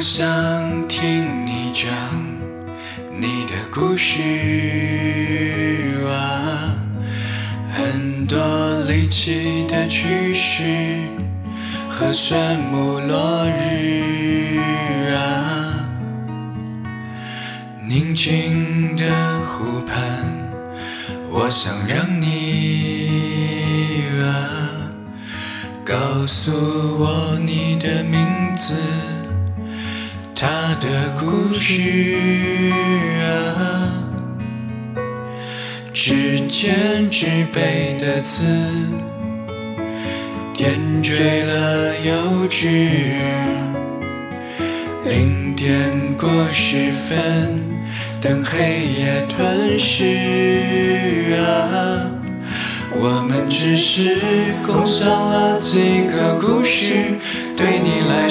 我想听你讲你的故事啊，很多离奇的趣事和炫目落日啊，宁静的湖畔，我想让你啊，告诉我你的名字。他的故事啊，指尖纸背的字，点缀了幼稚。零点过十分，等黑夜吞噬啊。我们只是共享了几个故事，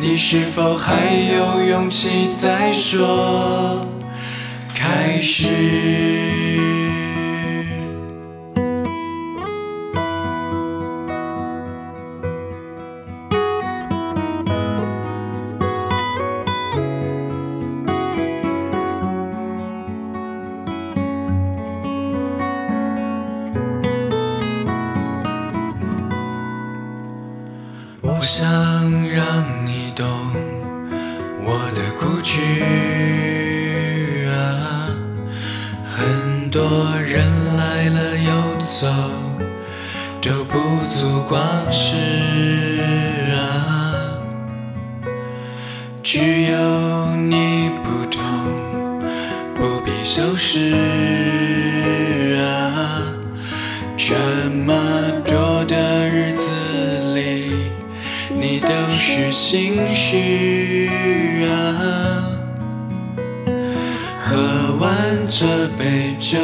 你是否还有勇气再说开始？我想让人来了又走，都不足挂齿啊，只有你不懂，不必修饰啊，这么多的日子里。你都是心事啊，喝完这杯酒，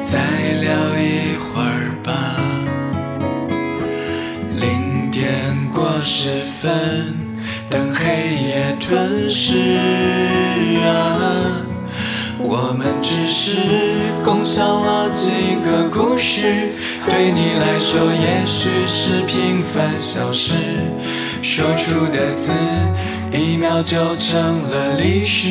再聊一会儿吧。零点过十分，等黑夜吞噬啊。我们只是共享了几个故事，对你来说也许是平凡小事，说出的字一秒就成了历史。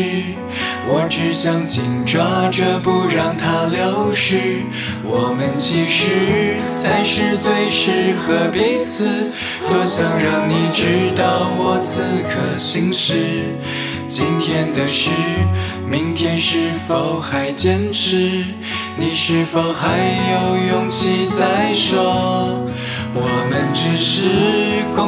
我只想紧抓着不让它流失，我们其实才是最适合彼此。多想让你知道我此刻心事，今天的事。明天是否还坚持？你是否还有勇气再说？我们只是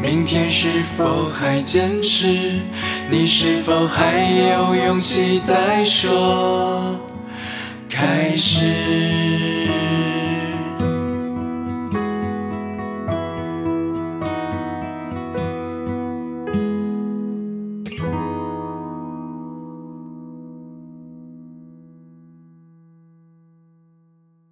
明天是否还坚持？你是否还有勇气再说？